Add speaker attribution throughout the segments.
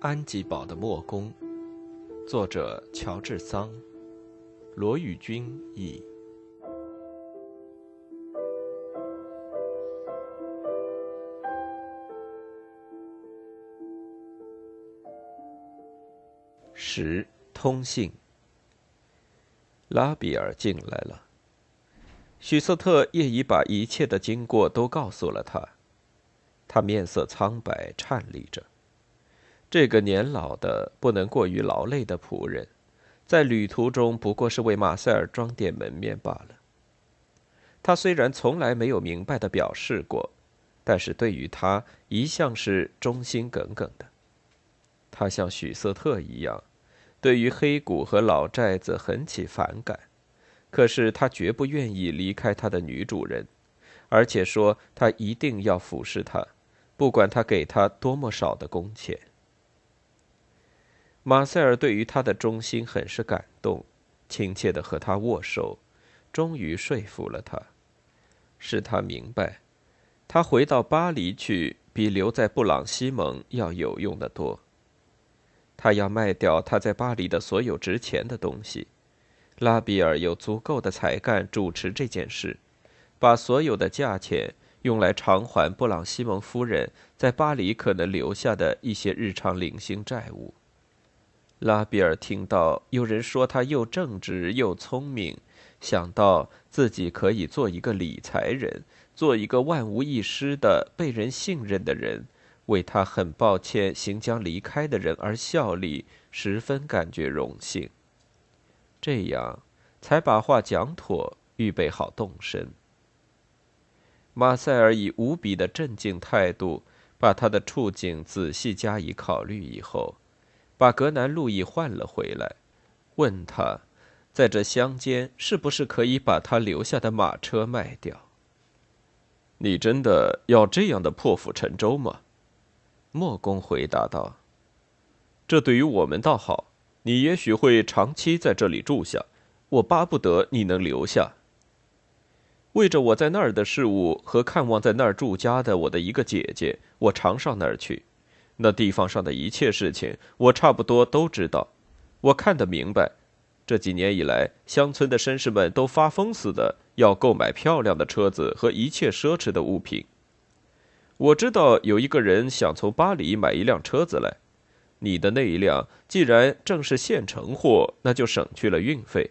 Speaker 1: 安吉堡的墨工，作者乔治桑，罗宇君译。十通信。拉比尔进来了。许瑟特业已把一切的经过都告诉了他，他面色苍白，颤栗着。这个年老的、不能过于劳累的仆人，在旅途中不过是为马塞尔装点门面罢了。他虽然从来没有明白的表示过，但是对于他一向是忠心耿耿的。他像许瑟特一样，对于黑谷和老寨子很起反感，可是他绝不愿意离开他的女主人，而且说他一定要服侍他，不管他给他多么少的工钱。马塞尔对于他的忠心很是感动，亲切的和他握手，终于说服了他，使他明白，他回到巴黎去比留在布朗西蒙要有用的多。他要卖掉他在巴黎的所有值钱的东西，拉比尔有足够的才干主持这件事，把所有的价钱用来偿还布朗西蒙夫人在巴黎可能留下的一些日常零星债务。拉比尔听到有人说他又正直又聪明，想到自己可以做一个理财人，做一个万无一失的被人信任的人，为他很抱歉行将离开的人而效力，十分感觉荣幸。这样，才把话讲妥，预备好动身。马塞尔以无比的镇静态度，把他的处境仔细加以考虑以后。把格南路易换了回来，问他，在这乡间是不是可以把他留下的马车卖掉？你真的要这样的破釜沉舟吗？莫公回答道：“这对于我们倒好，你也许会长期在这里住下，我巴不得你能留下。为着我在那儿的事物和看望在那儿住家的我的一个姐姐，我常上那儿去。”那地方上的一切事情，我差不多都知道。我看得明白，这几年以来，乡村的绅士们都发疯似的要购买漂亮的车子和一切奢侈的物品。我知道有一个人想从巴黎买一辆车子来，你的那一辆既然正是现成货，那就省去了运费。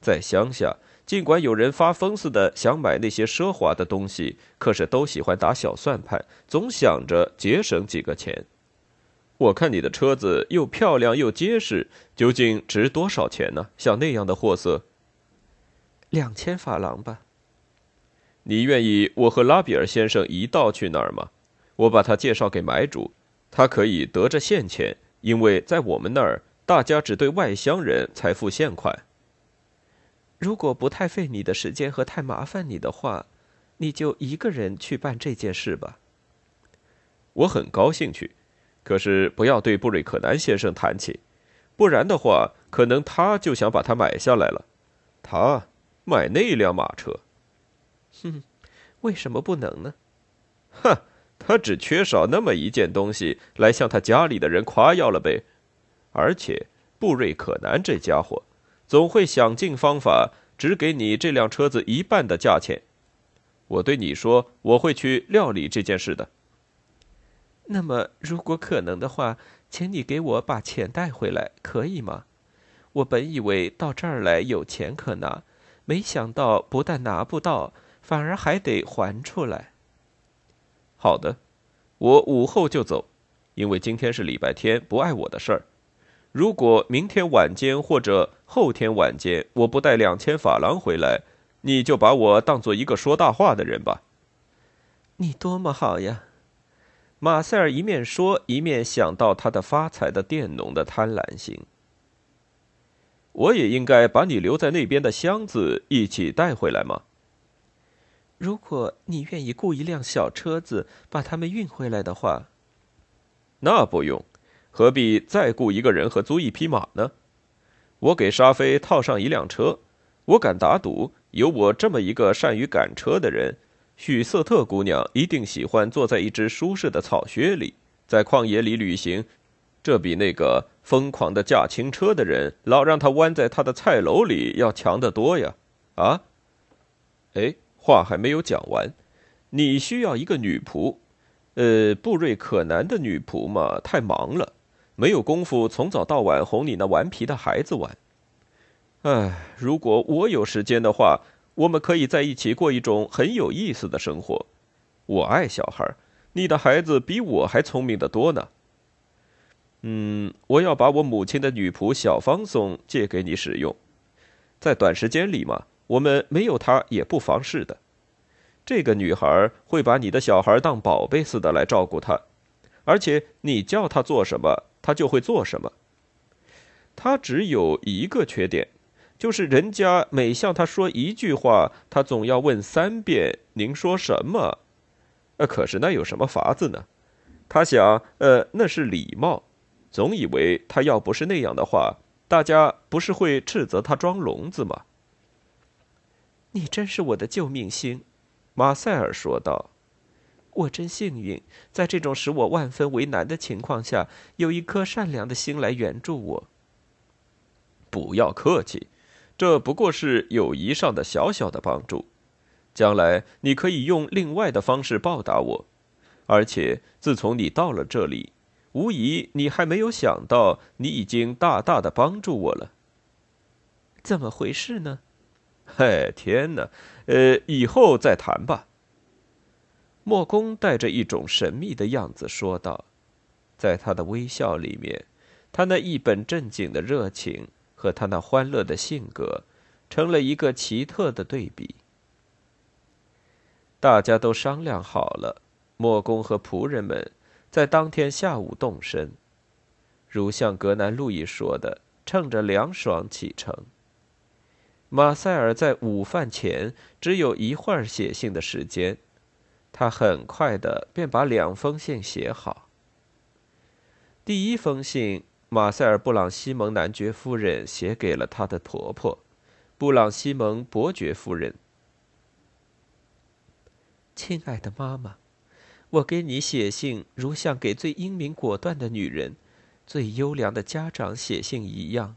Speaker 1: 在乡下。尽管有人发疯似的想买那些奢华的东西，可是都喜欢打小算盘，总想着节省几个钱。我看你的车子又漂亮又结实，究竟值多少钱呢？像那样的货色，
Speaker 2: 两千法郎吧。
Speaker 1: 你愿意我和拉比尔先生一道去那儿吗？我把他介绍给买主，他可以得着现钱，因为在我们那儿，大家只对外乡人才付现款。
Speaker 2: 如果不太费你的时间和太麻烦你的话，你就一个人去办这件事吧。
Speaker 1: 我很高兴去，可是不要对布瑞克南先生谈起，不然的话，可能他就想把它买下来了。他买那辆马车，
Speaker 2: 哼，为什么不能呢？
Speaker 1: 哼，他只缺少那么一件东西来向他家里的人夸耀了呗。而且布瑞克南这家伙。总会想尽方法，只给你这辆车子一半的价钱。我对你说，我会去料理这件事的。
Speaker 2: 那么，如果可能的话，请你给我把钱带回来，可以吗？我本以为到这儿来有钱可拿，没想到不但拿不到，反而还得还出来。
Speaker 1: 好的，我午后就走，因为今天是礼拜天，不碍我的事儿。如果明天晚间或者后天晚间我不带两千法郎回来，你就把我当做一个说大话的人吧。
Speaker 2: 你多么好呀！
Speaker 1: 马塞尔一面说，一面想到他的发财的佃农的贪婪心。我也应该把你留在那边的箱子一起带回来吗？
Speaker 2: 如果你愿意雇一辆小车子把他们运回来的话，
Speaker 1: 那不用。何必再雇一个人和租一匹马呢？我给沙菲套上一辆车，我敢打赌，有我这么一个善于赶车的人，许瑟特姑娘一定喜欢坐在一只舒适的草靴里，在旷野里旅行。这比那个疯狂的驾轻车的人，老让他弯在他的菜篓里要强得多呀！啊？哎，话还没有讲完，你需要一个女仆，呃，布瑞可南的女仆嘛，太忙了，没有功夫从早到晚哄你那顽皮的孩子玩。哎，如果我有时间的话，我们可以在一起过一种很有意思的生活。我爱小孩，你的孩子比我还聪明的多呢。嗯，我要把我母亲的女仆小芳松借给你使用，在短时间里嘛，我们没有她也不妨事的。这个女孩会把你的小孩当宝贝似的来照顾他，而且你叫她做什么，他就会做什么。他只有一个缺点，就是人家每向他说一句话，他总要问三遍：“您说什么？”呃，可是那有什么法子呢？他想，呃，那是礼貌。总以为他要不是那样的话，大家不是会斥责他装聋子吗？
Speaker 2: 你真是我的救命星，马塞尔说道。我真幸运，在这种使我万分为难的情况下，有一颗善良的心来援助我。
Speaker 1: 不要客气，这不过是友谊上的小小的帮助，将来你可以用另外的方式报答我。而且自从你到了这里。无疑，你还没有想到，你已经大大的帮助我了。
Speaker 2: 怎么回事呢？
Speaker 1: 嘿，天哪！呃，以后再谈吧。莫公带着一种神秘的样子说道，在他的微笑里面，他那一本正经的热情和他那欢乐的性格，成了一个奇特的对比。大家都商量好了，莫公和仆人们。在当天下午动身，如像格南路易说的，乘着凉爽启程。马塞尔在午饭前只有一会儿写信的时间，他很快的便把两封信写好。第一封信，马塞尔·布朗西蒙男爵夫人写给了他的婆婆，布朗西蒙伯爵夫人。
Speaker 2: 亲爱的妈妈。我给你写信，如像给最英明果断的女人、最优良的家长写信一样，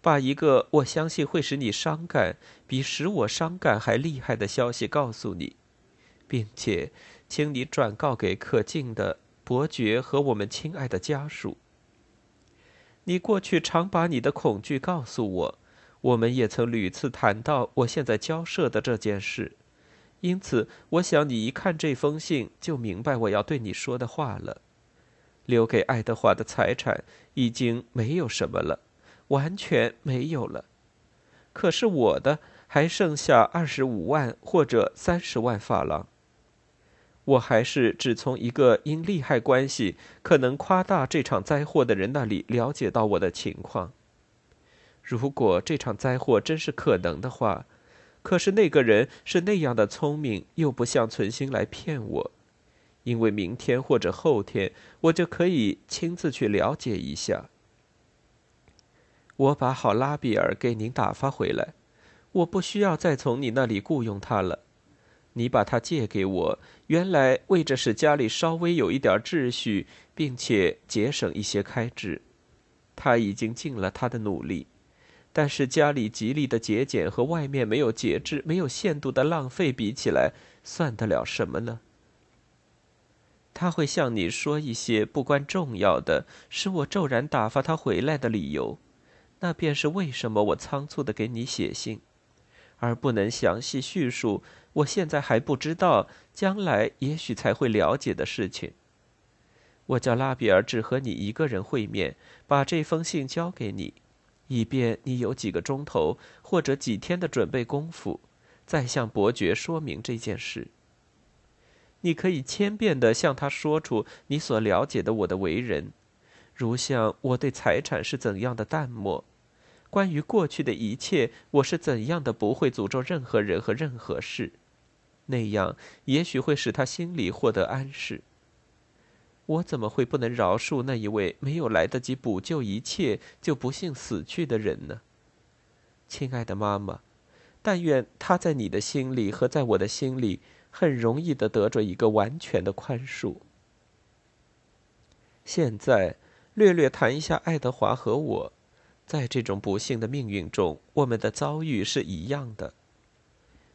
Speaker 2: 把一个我相信会使你伤感、比使我伤感还厉害的消息告诉你，并且，请你转告给可敬的伯爵和我们亲爱的家属。你过去常把你的恐惧告诉我，我们也曾屡次谈到我现在交涉的这件事。因此，我想你一看这封信就明白我要对你说的话了。留给爱德华的财产已经没有什么了，完全没有了。可是我的还剩下二十五万或者三十万法郎。我还是只从一个因利害关系可能夸大这场灾祸的人那里了解到我的情况。如果这场灾祸真是可能的话。可是那个人是那样的聪明，又不像存心来骗我，因为明天或者后天我就可以亲自去了解一下。我把好拉比尔给您打发回来，我不需要再从你那里雇佣他了。你把他借给我，原来为着使家里稍微有一点秩序，并且节省一些开支。他已经尽了他的努力。但是家里极力的节俭和外面没有节制、没有限度的浪费比起来，算得了什么呢？他会向你说一些不关重要的、使我骤然打发他回来的理由，那便是为什么我仓促的给你写信，而不能详细叙述我现在还不知道、将来也许才会了解的事情。我叫拉比尔只和你一个人会面，把这封信交给你。以便你有几个钟头或者几天的准备功夫，再向伯爵说明这件事。你可以千遍的向他说出你所了解的我的为人，如像我对财产是怎样的淡漠，关于过去的一切我是怎样的不会诅咒任何人和任何事，那样也许会使他心里获得安适。我怎么会不能饶恕那一位没有来得及补救一切就不幸死去的人呢？亲爱的妈妈，但愿他在你的心里和在我的心里很容易的得着一个完全的宽恕。现在，略略谈一下爱德华和我，在这种不幸的命运中，我们的遭遇是一样的。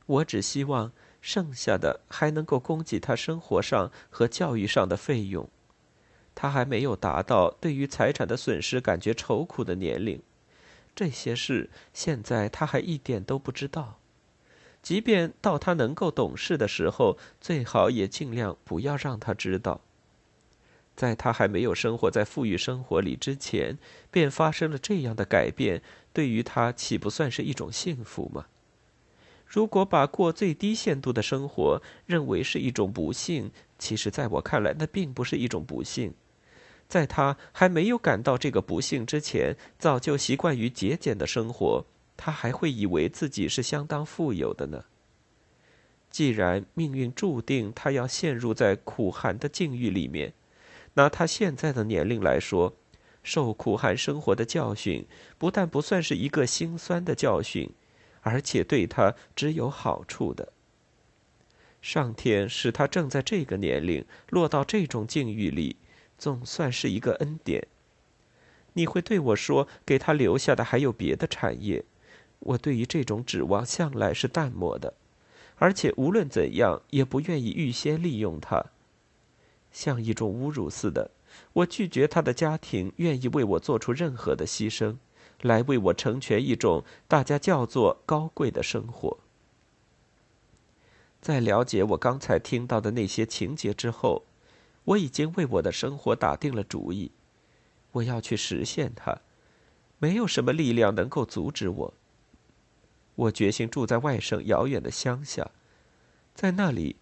Speaker 2: 我只希望剩下的还能够供给他生活上和教育上的费用。他还没有达到对于财产的损失感觉愁苦的年龄，这些事现在他还一点都不知道。即便到他能够懂事的时候，最好也尽量不要让他知道。在他还没有生活在富裕生活里之前，便发生了这样的改变，对于他岂不算是一种幸福吗？如果把过最低限度的生活认为是一种不幸，其实在我看来，那并不是一种不幸。在他还没有感到这个不幸之前，早就习惯于节俭的生活。他还会以为自己是相当富有的呢。既然命运注定他要陷入在苦寒的境遇里面，拿他现在的年龄来说，受苦寒生活的教训不但不算是一个心酸的教训，而且对他只有好处的。上天使他正在这个年龄落到这种境遇里，总算是一个恩典。你会对我说，给他留下的还有别的产业。我对于这种指望向来是淡漠的，而且无论怎样也不愿意预先利用他，像一种侮辱似的。我拒绝他的家庭愿意为我做出任何的牺牲，来为我成全一种大家叫做高贵的生活。在了解我刚才听到的那些情节之后，我已经为我的生活打定了主意，我要去实现它，没有什么力量能够阻止我。我决心住在外省遥远的乡下，在那里，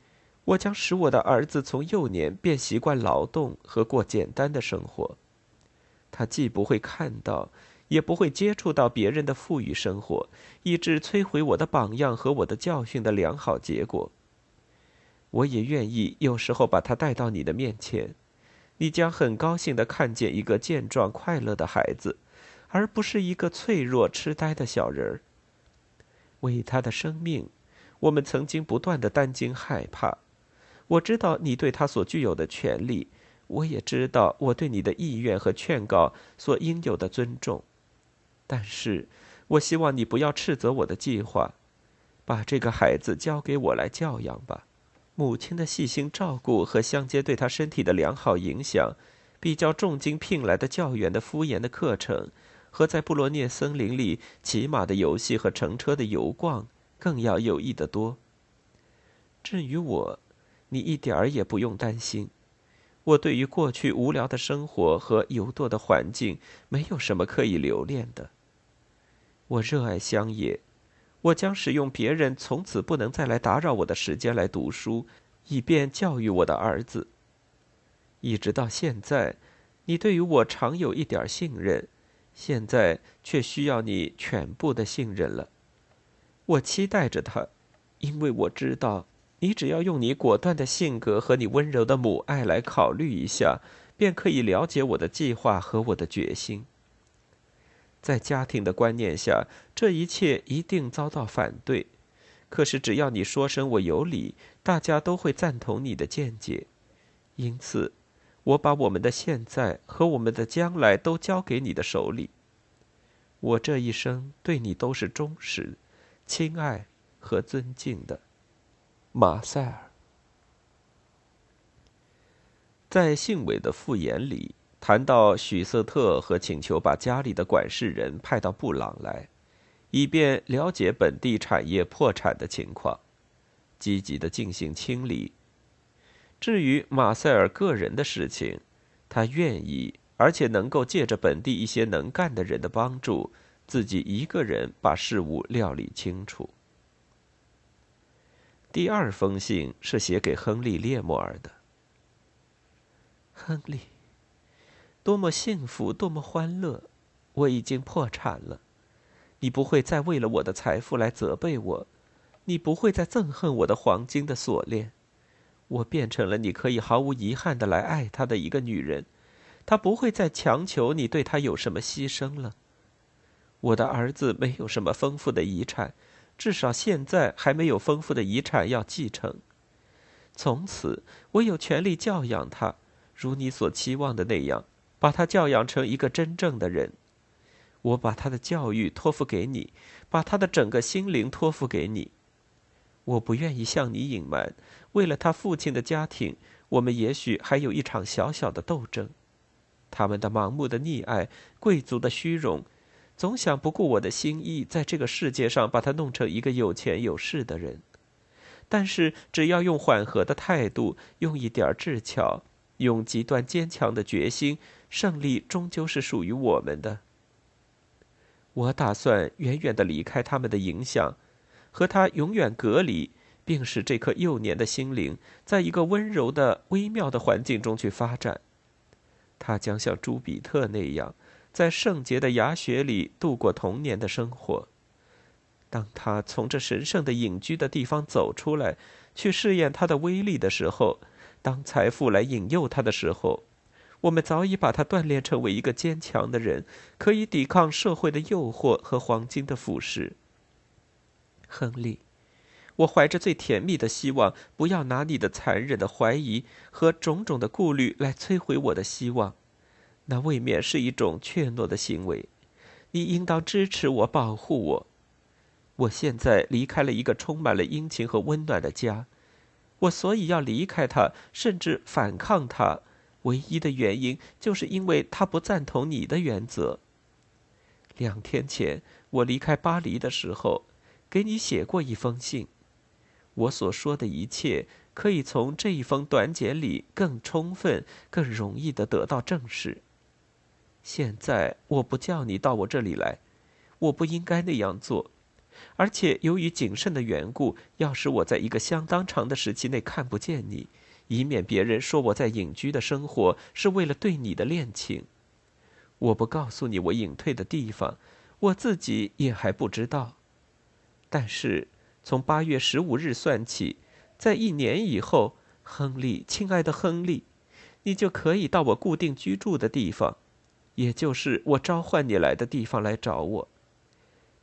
Speaker 2: 我将使我的儿子从幼年便习惯劳动和过简单的生活。他既不会看到，也不会接触到别人的富裕生活，以致摧毁我的榜样和我的教训的良好结果。我也愿意有时候把他带到你的面前，你将很高兴的看见一个健壮快乐的孩子，而不是一个脆弱痴呆的小人儿。为他的生命，我们曾经不断的担惊害怕。我知道你对他所具有的权利，我也知道我对你的意愿和劝告所应有的尊重。但是，我希望你不要斥责我的计划，把这个孩子交给我来教养吧。母亲的细心照顾和相接对他身体的良好影响，比较重金聘来的教员的敷衍的课程。和在布罗涅森林里骑马的游戏和乘车的游逛更要有益得多。至于我，你一点儿也不用担心。我对于过去无聊的生活和游惰的环境没有什么可以留恋的。我热爱乡野，我将使用别人从此不能再来打扰我的时间来读书，以便教育我的儿子。一直到现在，你对于我常有一点信任。现在却需要你全部的信任了。我期待着他，因为我知道你只要用你果断的性格和你温柔的母爱来考虑一下，便可以了解我的计划和我的决心。在家庭的观念下，这一切一定遭到反对。可是只要你说声我有理，大家都会赞同你的见解。因此。我把我们的现在和我们的将来都交给你的手里。我这一生对你都是忠实、亲爱和尊敬的，马塞尔。在信伟的复言里谈到许瑟特和请求把家里的管事人派到布朗来，以便了解本地产业破产的情况，积极的进行清理。至于马塞尔个人的事情，他愿意，而且能够借着本地一些能干的人的帮助，自己一个人把事物料理清楚。第二封信是写给亨利·列莫尔的。亨利，多么幸福，多么欢乐！我已经破产了，你不会再为了我的财富来责备我，你不会再憎恨我的黄金的锁链。我变成了你可以毫无遗憾的来爱他的一个女人，他不会再强求你对他有什么牺牲了。我的儿子没有什么丰富的遗产，至少现在还没有丰富的遗产要继承。从此，我有权利教养他，如你所期望的那样，把他教养成一个真正的人。我把他的教育托付给你，把他的整个心灵托付给你。我不愿意向你隐瞒，为了他父亲的家庭，我们也许还有一场小小的斗争。他们的盲目的溺爱，贵族的虚荣，总想不顾我的心意，在这个世界上把他弄成一个有钱有势的人。但是，只要用缓和的态度，用一点智巧，用极端坚强的决心，胜利终究是属于我们的。我打算远远的离开他们的影响，和他永远隔离，并使这颗幼年的心灵在一个温柔的、微妙的环境中去发展。他将像朱比特那样，在圣洁的牙穴里度过童年的生活。当他从这神圣的隐居的地方走出来，去试验他的威力的时候，当财富来引诱他的时候，我们早已把他锻炼成为一个坚强的人，可以抵抗社会的诱惑和黄金的腐蚀。亨利，我怀着最甜蜜的希望，不要拿你的残忍的怀疑和种种的顾虑来摧毁我的希望，那未免是一种怯懦的行为。你应当支持我，保护我。我现在离开了一个充满了殷勤和温暖的家，我所以要离开他，甚至反抗他，唯一的原因就是因为他不赞同你的原则。两天前我离开巴黎的时候，给你写过一封信，我所说的一切可以从这一封短简里更充分、更容易的得到证实。现在我不叫你到我这里来，我不应该那样做。而且由于谨慎的缘故，要使我在一个相当长的时期内看不见你，以免别人说我在隐居的生活是为了对你的恋情。我不告诉你我隐退的地方，我自己也还不知道。但是从八月十五日算起，在一年以后，亨利，亲爱的亨利，你就可以到我固定居住的地方，也就是我召唤你来的地方来找我。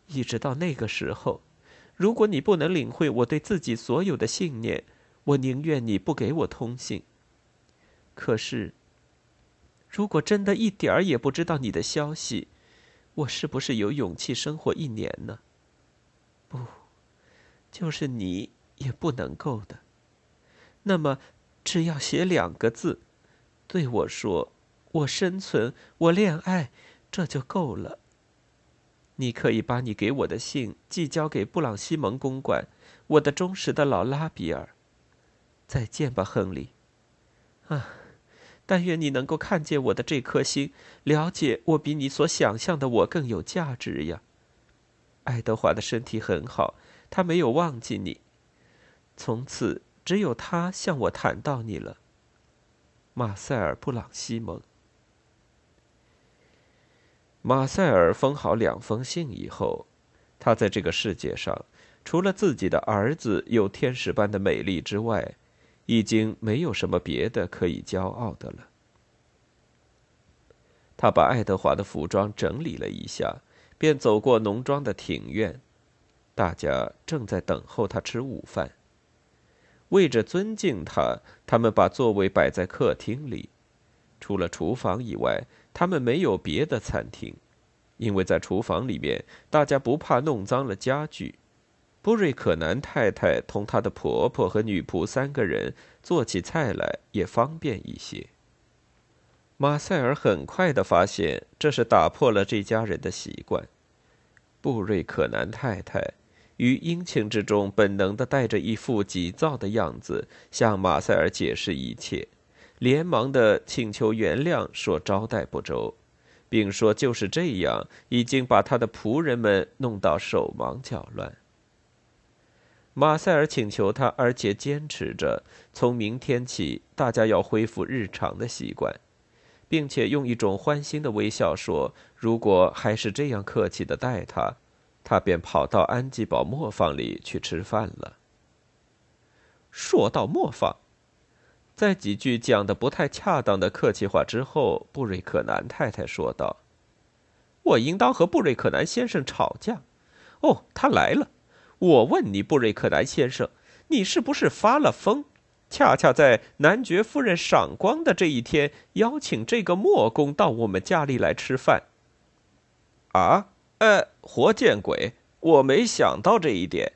Speaker 2: 一直到那个时候，如果你不能领会我对自己所有的信念，我宁愿你不给我通信。可是，如果真的一点儿也不知道你的消息，我是不是有勇气生活一年呢？不，就是你也不能够的。那么，只要写两个字，对我说：“我生存，我恋爱”，这就够了。你可以把你给我的信寄交给布朗西蒙公馆，我的忠实的老拉比尔。再见吧，亨利。啊，但愿你能够看见我的这颗心，了解我比你所想象的我更有价值呀。爱德华的身体很好，他没有忘记你。从此，只有他向我谈到你了。马塞尔·布朗西蒙。马塞尔封好两封信以后，他在这个世界上，除了自己的儿子有天使般的美丽之外，已经没有什么别的可以骄傲的了。他把爱德华的服装整理了一下，便走过农庄的庭院，大家正在等候他吃午饭。为着尊敬他，他们把座位摆在客厅里，除了厨房以外。他们没有别的餐厅，因为在厨房里面，大家不怕弄脏了家具。布瑞可南太太同她的婆婆和女仆三个人做起菜来也方便一些。马塞尔很快的发现，这是打破了这家人的习惯。布瑞可南太太于殷勤之中，本能的带着一副急躁的样子，向马塞尔解释一切。连忙的请求原谅，说招待不周，并说就是这样，已经把他的仆人们弄到手忙脚乱。马塞尔请求他，而且坚持着，从明天起大家要恢复日常的习惯，并且用一种欢欣的微笑说：“如果还是这样客气的待他，他便跑到安吉堡磨坊里去吃饭了。”说到磨坊。在几句讲的不太恰当的客气话之后，布瑞克南太太说道：“我应当和布瑞克南先生吵架。哦，他来了。我问你，布瑞克南先生，你是不是发了疯？恰恰在男爵夫人赏光的这一天，邀请这个莫公到我们家里来吃饭。
Speaker 1: 啊，呃，活见鬼！我没想到这一点。”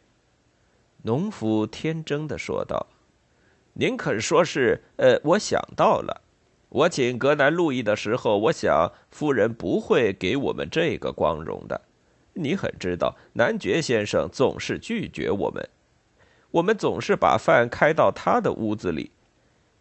Speaker 2: 农夫天真的说道。
Speaker 1: “您肯说是？呃，我想到了。我请格南路易的时候，我想夫人不会给我们这个光荣的。你很知道，男爵先生总是拒绝我们。”我们总是把饭开到他的屋子里，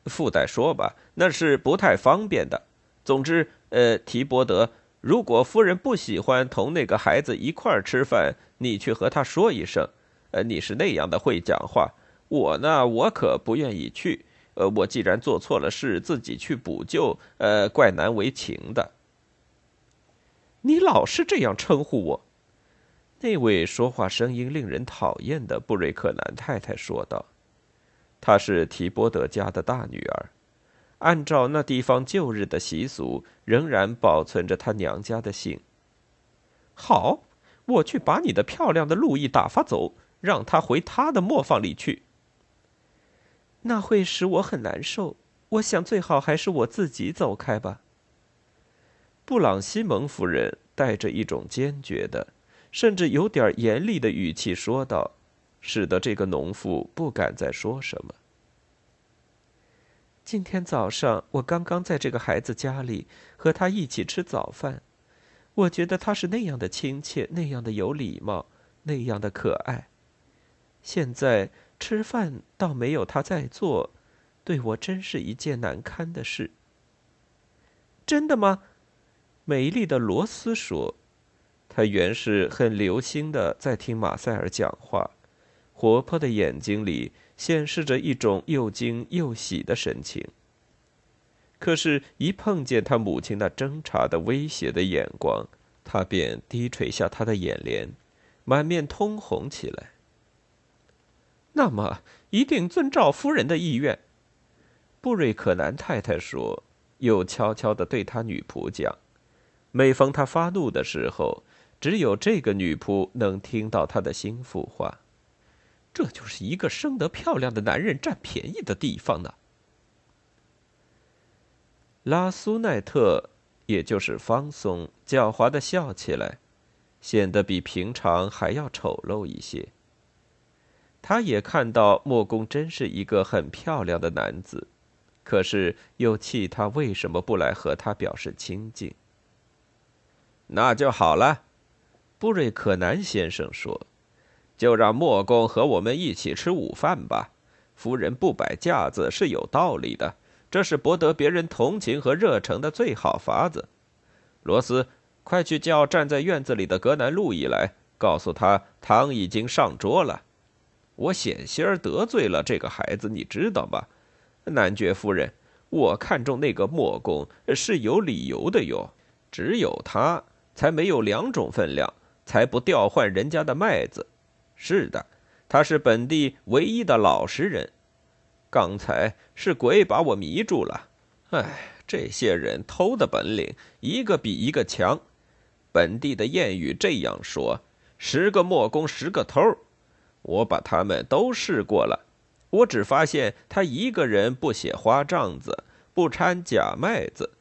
Speaker 1: 附带说吧，那是不太方便的。总之，呃，提伯德，如果夫人不喜欢同那个孩子一块儿吃饭，你去和他说一声。呃，你是那样的会讲话，我呢，我可不愿意去。呃，我既然做错了事，自己去补救，呃，怪难为情的。
Speaker 2: 你老是这样称呼我。那位说话声音令人讨厌的布瑞克南太太说道：“她是提波德家的大女儿，按照那地方旧日的习俗，仍然保存着她娘家的姓。好，我去把你的漂亮的路易打发走，让他回他的磨坊里去。那会使我很难受。我想最好还是我自己走开吧。”布朗西蒙夫人带着一种坚决的。甚至有点严厉的语气说道，使得这个农妇不敢再说什么。今天早上，我刚刚在这个孩子家里和他一起吃早饭，我觉得他是那样的亲切，那样的有礼貌，那样的可爱。现在吃饭倒没有他在做，对我真是一件难堪的事。真的吗？美丽的罗斯说。他原是很留心的在听马塞尔讲话，活泼的眼睛里显示着一种又惊又喜的神情。可是，一碰见他母亲那侦查的威胁的眼光，他便低垂下他的眼帘，满面通红起来。那么，一定遵照夫人的意愿，布瑞克南太太说，又悄悄地对他女仆讲：每逢他发怒的时候。只有这个女仆能听到他的心腹话，这就是一个生得漂亮的男人占便宜的地方呢。拉苏奈特，也就是方松，狡猾的笑起来，显得比平常还要丑陋一些。他也看到莫公真是一个很漂亮的男子，可是又气他为什么不来和他表示亲近。
Speaker 1: 那就好了。
Speaker 2: 布瑞克南先生说：“
Speaker 1: 就让莫公和我们一起吃午饭吧。夫人不摆架子是有道理的，这是博得别人同情和热诚的最好法子。罗斯，快去叫站在院子里的格南路易来，告诉他汤已经上桌了。我险些儿得罪了这个孩子，你知道吗？男爵夫人，我看中那个莫公是有理由的哟，只有他才没有两种分量。”才不调换人家的麦子。是的，他是本地唯一的老实人。刚才是鬼把我迷住了。哎，这些人偷的本领一个比一个强。本地的谚语这样说：“十个墨工，十个偷。”我把他们都试过了，我只发现他一个人不写花帐子，不掺假麦子，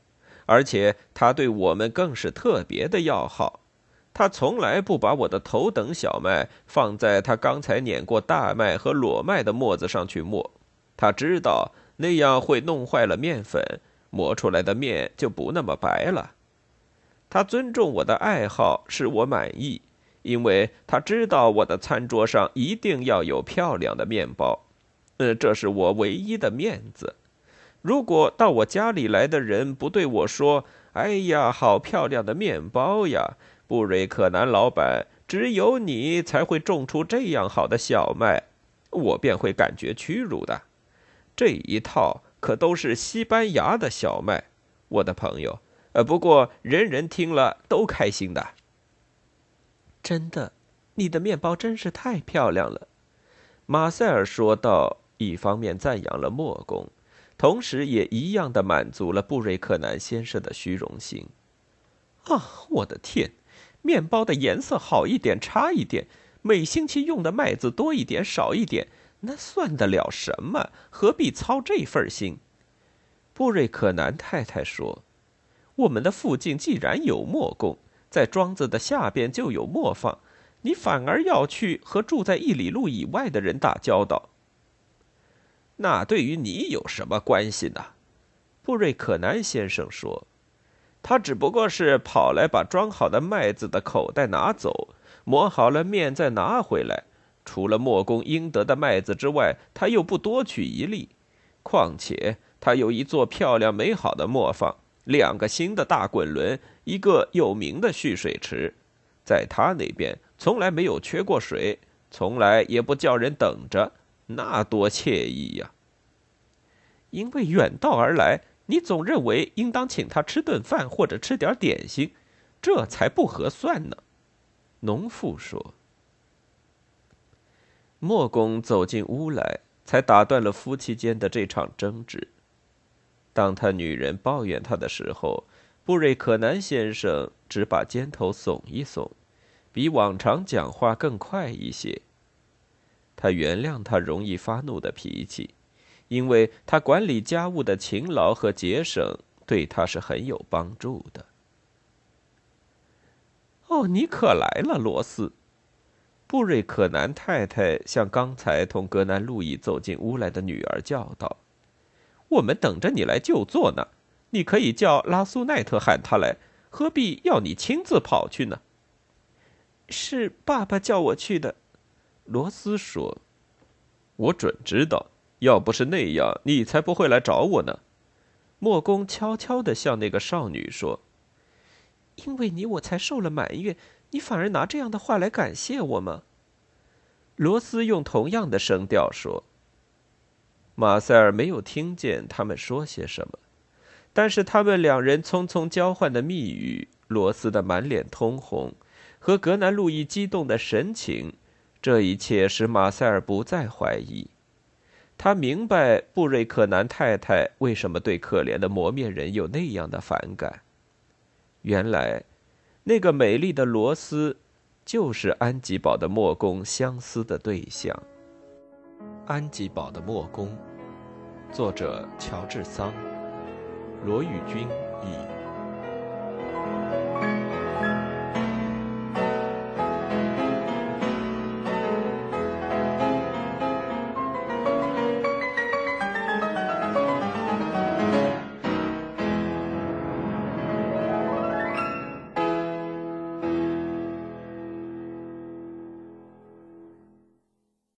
Speaker 1: 而且他对我们更是特别的要好。他从来不把我的头等小麦放在他刚才碾过大麦和裸麦的磨子上去磨，他知道那样会弄坏了面粉，磨出来的面就不那么白了。他尊重我的爱好，使我满意，因为他知道我的餐桌上一定要有漂亮的面包，呃，这是我唯一的面子。如果到我家里来的人不对我说：“哎呀，好漂亮的面包呀！”布瑞克南老板，只有你才会种出这样好的小麦，我便会感觉屈辱的。这一套可都是西班牙的小麦，我的朋友。呃，不过人人听了都开心的。
Speaker 2: 真的，你的面包真是太漂亮了，马塞尔说道。一方面赞扬了莫公，同时也一样的满足了布瑞克南先生的虚荣心。啊，我的天！面包的颜色好一点，差一点；每星期用的麦子多一点，少一点，那算得了什么？何必操这份心？布瑞克南太太说：“我们的附近既然有磨工，在庄子的下边就有磨坊，你反而要去和住在一里路以外的人打交道。那对于你有什么关系呢？”布瑞克南先生说：“他只不过是跑来把装好的麦子的口袋拿走，磨好了面再拿回来。”除了莫公应得的麦子之外，他又不多取一粒。况且他有一座漂亮美好的磨坊，两个新的大滚轮，一个有名的蓄水池，在他那边从来没有缺过水，从来也不叫人等着，那多惬意呀！因为远道而来，你总认为应当请他吃顿饭或者吃点点心，这才不合算呢。农妇说。莫公走进屋来，才打断了夫妻间的这场争执。当他女人抱怨他的时候，布瑞克南先生只把肩头耸一耸，比往常讲话更快一些。他原谅他容易发怒的脾气，因为他管理家务的勤劳和节省对他是很有帮助的。哦，你可来了，罗斯。布瑞克南太太向刚才同格南路易走进屋来的女儿叫道：“我们等着你来就坐呢，你可以叫拉苏奈特喊他来，何必要你亲自跑去呢？”是爸爸叫我去的，罗斯说：“我准知道，要不是那样，你才不会来找我呢。”莫公悄悄地向那个少女说：“因为你，我才受了埋怨。”你反而拿这样的话来感谢我吗？罗斯用同样的声调说。马塞尔没有听见他们说些什么，但是他们两人匆匆交换的密语，罗斯的满脸通红，和格南路易激动的神情，这一切使马塞尔不再怀疑。他明白布瑞克南太太为什么对可怜的磨面人有那样的反感。原来。那个美丽的罗斯，就是安吉堡的墨工相思的对象。安吉堡的墨工，作者乔治桑，罗宇君。